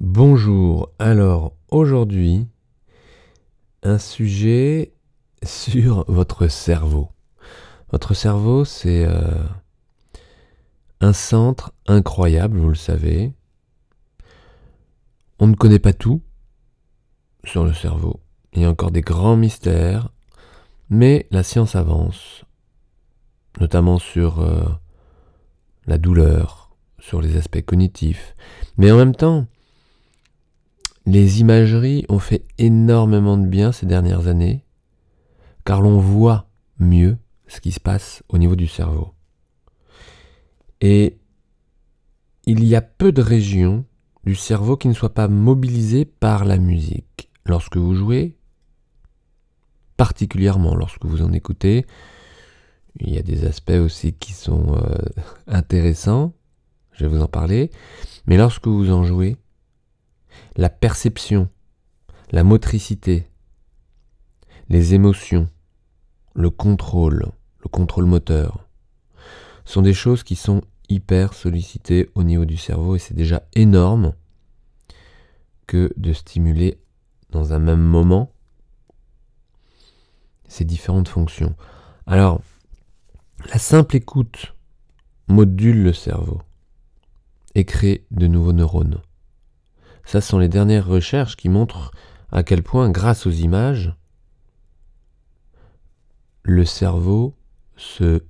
Bonjour, alors aujourd'hui, un sujet sur votre cerveau. Votre cerveau, c'est euh, un centre incroyable, vous le savez. On ne connaît pas tout sur le cerveau. Il y a encore des grands mystères, mais la science avance, notamment sur euh, la douleur, sur les aspects cognitifs. Mais en même temps, les imageries ont fait énormément de bien ces dernières années, car l'on voit mieux ce qui se passe au niveau du cerveau. Et il y a peu de régions du cerveau qui ne soient pas mobilisées par la musique. Lorsque vous jouez, particulièrement lorsque vous en écoutez, il y a des aspects aussi qui sont euh, intéressants, je vais vous en parler, mais lorsque vous en jouez, la perception, la motricité, les émotions, le contrôle, le contrôle moteur, sont des choses qui sont hyper sollicitées au niveau du cerveau et c'est déjà énorme que de stimuler dans un même moment ces différentes fonctions. Alors, la simple écoute module le cerveau et crée de nouveaux neurones. Ça, ce sont les dernières recherches qui montrent à quel point, grâce aux images, le cerveau se...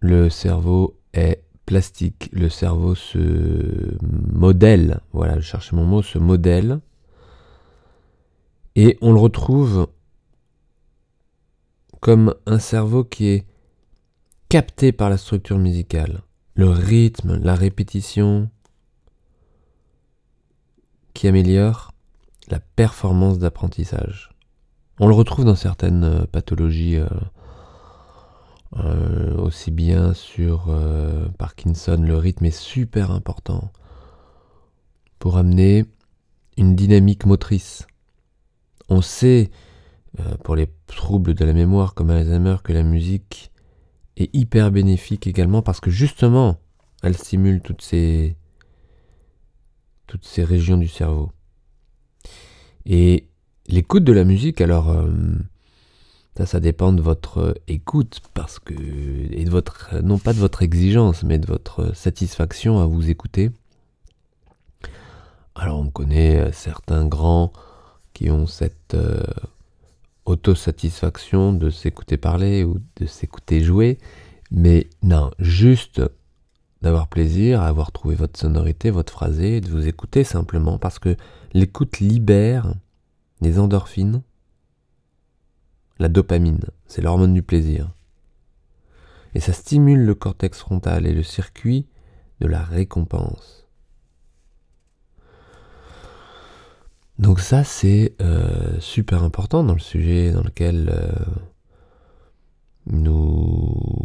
Le cerveau est plastique, le cerveau se modèle, voilà, je cherchais mon mot, se modèle, et on le retrouve comme un cerveau qui est capté par la structure musicale, le rythme, la répétition, qui améliore la performance d'apprentissage. On le retrouve dans certaines euh, pathologies, euh, euh, aussi bien sur Parkinson, le rythme est super important pour amener une dynamique motrice. On sait, pour les troubles de la mémoire comme Alzheimer, que la musique est hyper bénéfique également parce que justement, elle stimule toutes ces toutes ces régions du cerveau. Et l'écoute de la musique, alors euh, ça, ça dépend de votre écoute, parce que et de votre non pas de votre exigence, mais de votre satisfaction à vous écouter. Alors on connaît certains grands qui ont cette euh, autosatisfaction de s'écouter parler ou de s'écouter jouer, mais non, juste d'avoir plaisir à avoir trouvé votre sonorité, votre phrasé, et de vous écouter simplement parce que l'écoute libère les endorphines, la dopamine, c'est l'hormone du plaisir. Et ça stimule le cortex frontal et le circuit de la récompense. Donc ça c'est euh, super important dans le sujet dans lequel euh, nous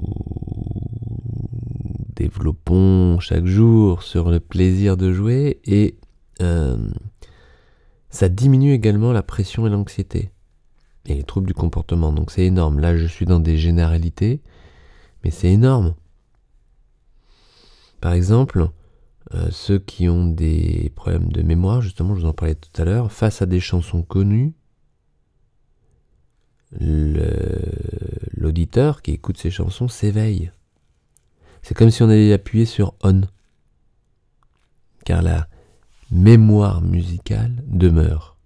développons chaque jour sur le plaisir de jouer et euh, ça diminue également la pression et l'anxiété et les troubles du comportement. Donc c'est énorme. Là, je suis dans des généralités, mais c'est énorme. Par exemple, euh, ceux qui ont des problèmes de mémoire, justement, je vous en parlais tout à l'heure, face à des chansons connues, l'auditeur qui écoute ces chansons s'éveille. C'est comme si on avait appuyé sur on. Car la mémoire musicale demeure.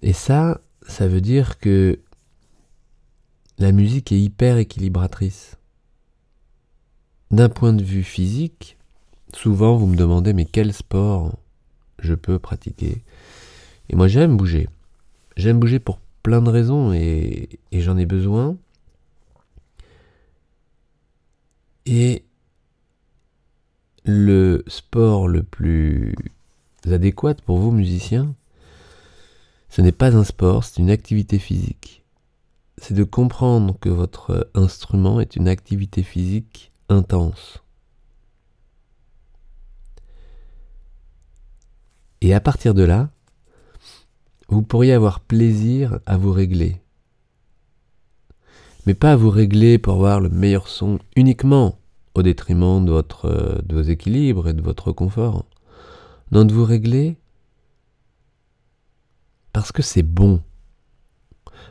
Et ça, ça veut dire que la musique est hyper équilibratrice. D'un point de vue physique, souvent vous me demandez mais quel sport je peux pratiquer? Et moi j'aime bouger. J'aime bouger pour plein de raisons et, et j'en ai besoin. Et le sport le plus adéquat pour vous musiciens, ce n'est pas un sport, c'est une activité physique. C'est de comprendre que votre instrument est une activité physique intense. Et à partir de là, vous pourriez avoir plaisir à vous régler mais pas à vous régler pour avoir le meilleur son uniquement. au détriment de, vos équilibres et de votre confort. Non, de vous régler parce que c'est bon.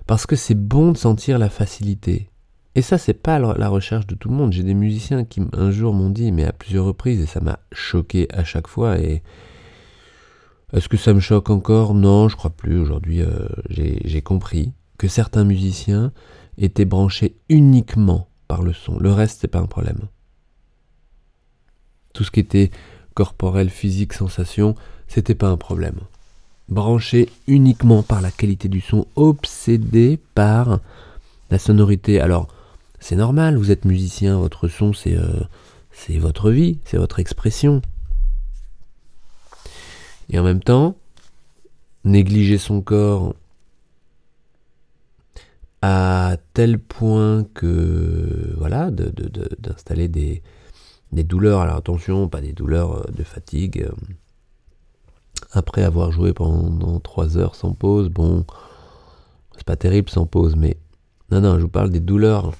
Parce que c'est bon de sentir la facilité. Et ça, c'est pas la recherche de tout le monde. J'ai des musiciens qui un jour m'ont dit, mais à plusieurs reprises, et ça m'a choqué à chaque fois. Est-ce que ça me choque encore? Non, je crois plus. Aujourd'hui, euh, j'ai compris que certains musiciens étaient branchés uniquement par le son. Le reste, c'est pas un problème. Tout ce qui était corporel, physique, sensation, c'était pas un problème. Branché uniquement par la qualité du son, obsédé par la sonorité. Alors, c'est normal, vous êtes musicien, votre son, c'est euh, votre vie, c'est votre expression. Et en même temps, négliger son corps à tel point que, voilà, d'installer des, douleurs. Alors attention, pas des douleurs euh, de fatigue. Euh, après avoir joué pendant 3 heures sans pause, bon, c'est pas terrible sans pause, mais non, non, je vous parle des douleurs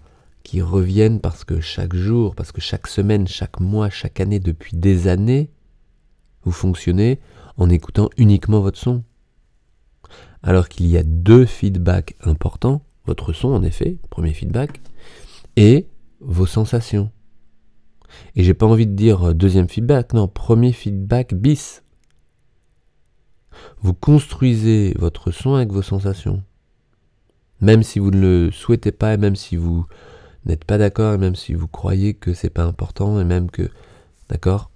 qui reviennent parce que chaque jour, parce que chaque semaine, chaque mois, chaque année, depuis des années, vous fonctionnez en écoutant uniquement votre son. Alors qu'il y a deux feedbacks importants, votre son en effet, premier feedback, et vos sensations. Et j'ai pas envie de dire euh, deuxième feedback, non, premier feedback bis. Vous construisez votre son avec vos sensations. Même si vous ne le souhaitez pas, et même si vous n'êtes pas d'accord, et même si vous croyez que c'est pas important, et même que, d'accord,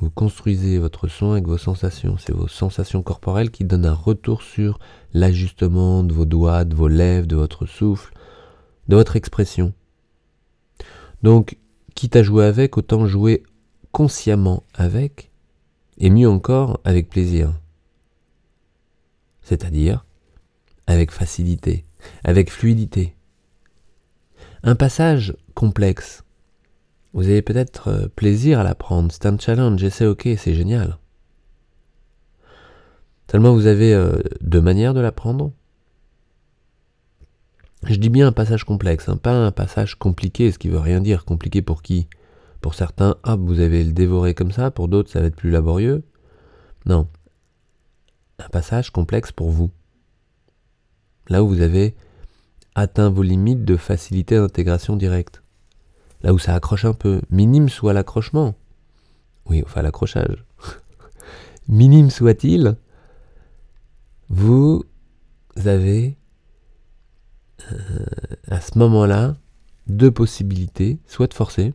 vous construisez votre son avec vos sensations. C'est vos sensations corporelles qui donnent un retour sur l'ajustement de vos doigts, de vos lèvres, de votre souffle, de votre expression. Donc, quitte à jouer avec, autant jouer consciemment avec, et mieux encore avec plaisir. C'est-à-dire avec facilité, avec fluidité. Un passage complexe. Vous avez peut-être euh, plaisir à l'apprendre, c'est un challenge, et c'est ok, c'est génial. Tellement vous avez euh, deux manières de l'apprendre. Je dis bien un passage complexe, hein, pas un passage compliqué, ce qui veut rien dire. Compliqué pour qui? Pour certains, ah, vous avez le dévoré comme ça, pour d'autres, ça va être plus laborieux. Non. Un passage complexe pour vous. Là où vous avez atteint vos limites de facilité d'intégration directe. Là où ça accroche un peu. Minime soit l'accrochement. Oui, enfin l'accrochage. Minime soit-il, vous avez euh, à ce moment-là deux possibilités, soit de forcer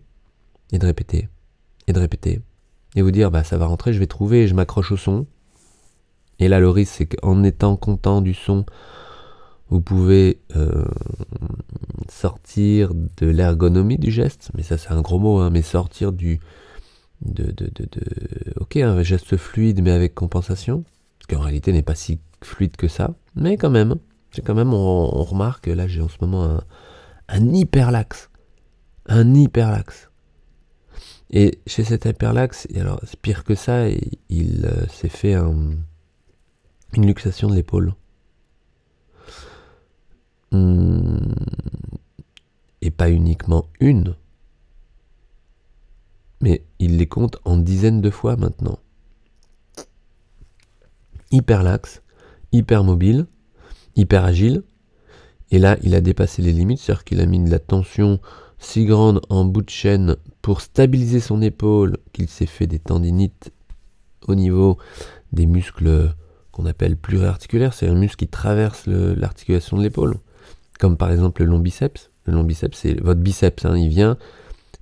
et de répéter, et de répéter, et vous dire bah ça va rentrer, je vais trouver, je m'accroche au son. Et là le risque c'est qu'en étant content du son, vous pouvez euh, sortir de l'ergonomie du geste, mais ça c'est un gros mot, hein, mais sortir du de, de, ok geste fluide mais avec compensation, ce qui en réalité n'est pas si fluide que ça, mais quand même, c'est quand même, on, remarque, là j'ai en ce moment un, un hyperlaxe. Un hyperlaxe. Et chez cet hyperlaxe, alors c'est pire que ça, il, euh, s'est fait une luxation de l'épaule. Hmm. Et pas uniquement une, mais il les compte en dizaines de fois maintenant. Hyperlaxe, hypermobile, hyper agile. Et là, il a dépassé les limites, c'est-à-dire qu'il a mis de la tension si grande en bout de chaîne pour stabiliser son épaule qu'il s'est fait des tendinites au niveau des muscles qu'on appelle pluriarticulaires, c'est un muscle qui traverse l'articulation de l'épaule, comme par exemple le long biceps. Le long biceps, c'est votre biceps, hein, il vient,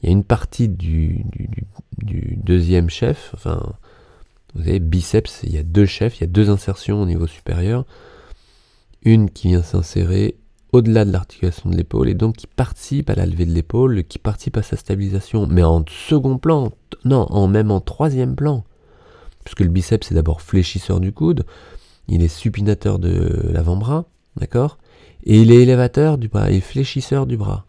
il y a une partie du, deuxième chef, enfin, vous avez biceps, il y a deux chefs, il y a deux insertions au niveau supérieur. Une qui vient s'insérer au-delà de l'articulation de l'épaule et donc qui participe à la levée de l'épaule, qui participe à sa stabilisation, mais en second plan, non, même en troisième plan, puisque le biceps c'est d'abord fléchisseur du coude, il est supinateur de l'avant-bras, d'accord, et il est élévateur du bras, et fléchisseur du bras.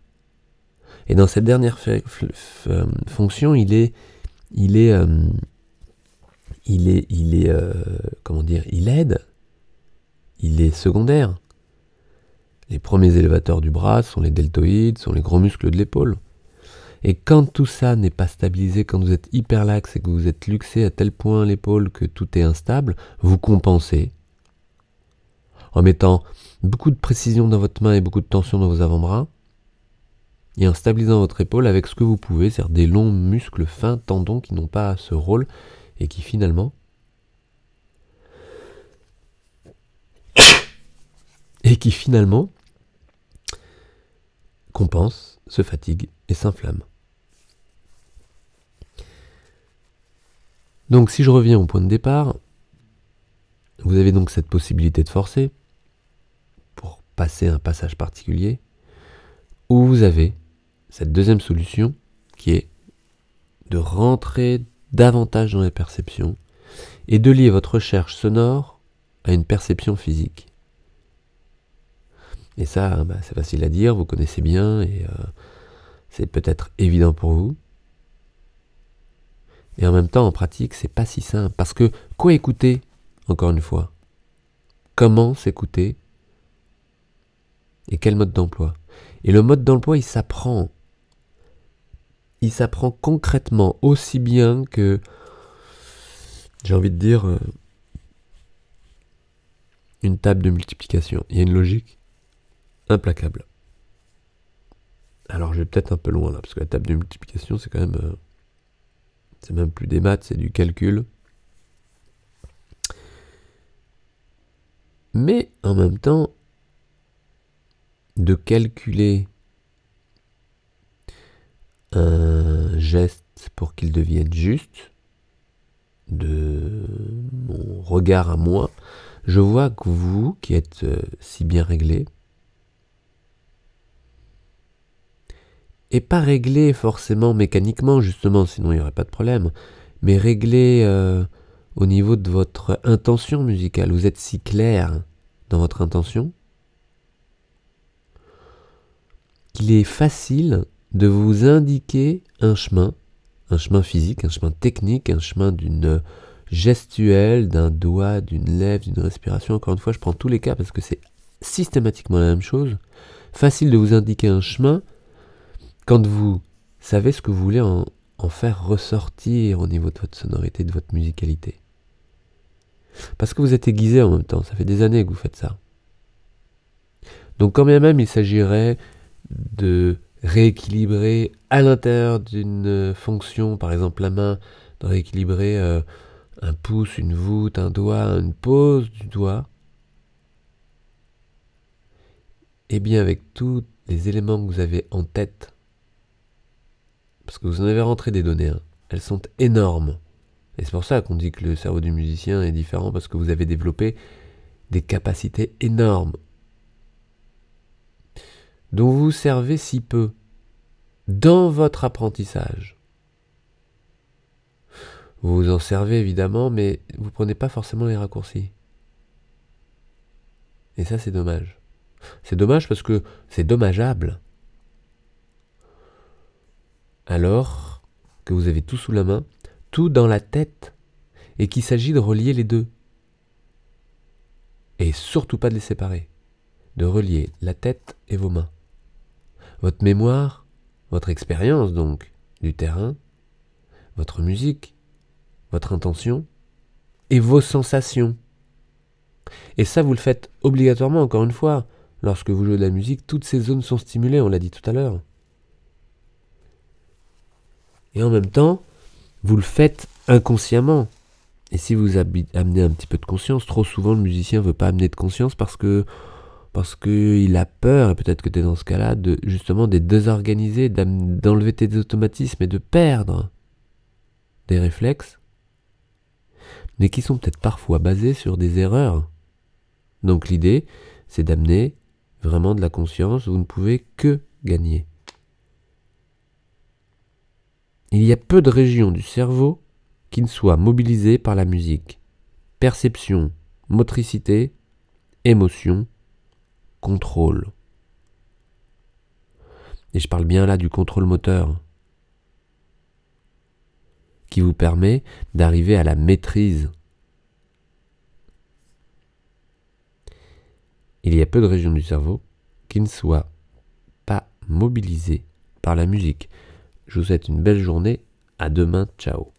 Et dans cette dernière euh, fonction, il est, il est, euh, il est, euh, comment dire, il aide il est secondaire. Les premiers élévateurs du bras sont les deltoïdes, sont les gros muscles de l'épaule. Et quand tout ça n'est pas stabilisé, quand vous êtes hyper lax et que vous êtes luxé à tel point l'épaule que tout est instable, vous compensez en mettant beaucoup de précision dans votre main et beaucoup de tension dans vos avant-bras et en stabilisant votre épaule avec ce que vous pouvez, c'est-à-dire des longs muscles fins, tendons qui n'ont pas ce rôle et qui finalement et qui finalement compensent, se fatiguent et s'inflamment. Donc si je reviens au point de départ, vous avez donc cette possibilité de forcer passer un passage particulier, ou vous avez cette deuxième solution qui est de rentrer davantage dans les perceptions et de lier votre recherche sonore à une perception physique. Et ça, bah, c'est facile à dire, vous connaissez bien et euh, c'est peut-être évident pour vous. Et en même temps, en pratique, c'est pas si simple. Parce que quoi écouter, encore une fois Comment s'écouter Et quel mode d'emploi? Et le mode d'emploi, il s'apprend. Il s'apprend concrètement aussi bien que, j'ai envie de dire, euh, une table de multiplication. Il y a une logique implacable. Alors je vais peut-être un peu loin là, parce que la table de multiplication, c'est quand même... Euh, c'est même plus des maths, c'est du calcul. Mais en même temps, de calculer un geste pour qu'il devienne juste, de mon regard à moi, je vois que vous, qui êtes euh, si bien réglé, et pas régler forcément mécaniquement, justement, sinon il n'y aurait pas de problème, mais régler euh, au niveau de votre intention musicale. Vous êtes si clair dans votre intention qu'il est facile de vous indiquer un chemin, un chemin physique, un chemin technique, un chemin d'une gestuelle, d'un doigt, d'une lèvre, d'une respiration. Encore une fois, je prends tous les cas parce que c'est systématiquement la même chose. Facile de vous indiquer un chemin quand vous savez ce que vous voulez en, faire ressortir au niveau de votre sonorité, de votre musicalité. Parce que vous êtes aiguisé en même temps, ça fait des années que vous faites ça. Donc quand bien même il s'agirait de rééquilibrer à l'intérieur d'une fonction, par exemple la main, de rééquilibrer euh, un pouce, une voûte, un doigt, une pose du doigt, et eh bien avec tous les éléments que vous avez en tête parce que vous en avez rentré des données. Hein. Elles sont énormes. Et c'est pour ça qu'on dit que le cerveau du musicien est différent, parce que vous avez développé des capacités énormes, dont vous servez si peu dans votre apprentissage. Vous vous en servez évidemment, mais vous ne prenez pas forcément les raccourcis. Et ça, c'est dommage. C'est dommage parce que c'est dommageable alors que vous avez tout sous la main, tout dans la tête, et qu'il s'agit de relier les deux. Et surtout pas de les séparer, de relier la tête et vos mains. Votre mémoire, votre expérience donc du terrain, votre musique, votre intention, et vos sensations. Et ça, vous le faites obligatoirement, encore une fois. Lorsque vous jouez de la musique, toutes ces zones sont stimulées, on l'a dit tout à l'heure. Et en même temps, vous le faites inconsciemment. Et si vous amenez un petit peu de conscience, trop souvent le musicien ne veut pas amener de conscience parce que parce qu'il a peur, et peut-être que tu es dans ce cas-là, de justement d'être désorganisé, d'enlever tes automatismes et de perdre des réflexes, mais qui sont peut-être parfois basés sur des erreurs. Donc l'idée, c'est d'amener vraiment de la conscience, vous ne pouvez que gagner. Il y a peu de régions du cerveau qui ne soient mobilisées par la musique. Perception, motricité, émotion, Et je parle bien là du contrôle moteur, qui vous permet d'arriver à la maîtrise. Il y a peu de régions du cerveau qui ne soient pas mobilisées par la musique. Je vous souhaite une belle journée. À demain. Ciao.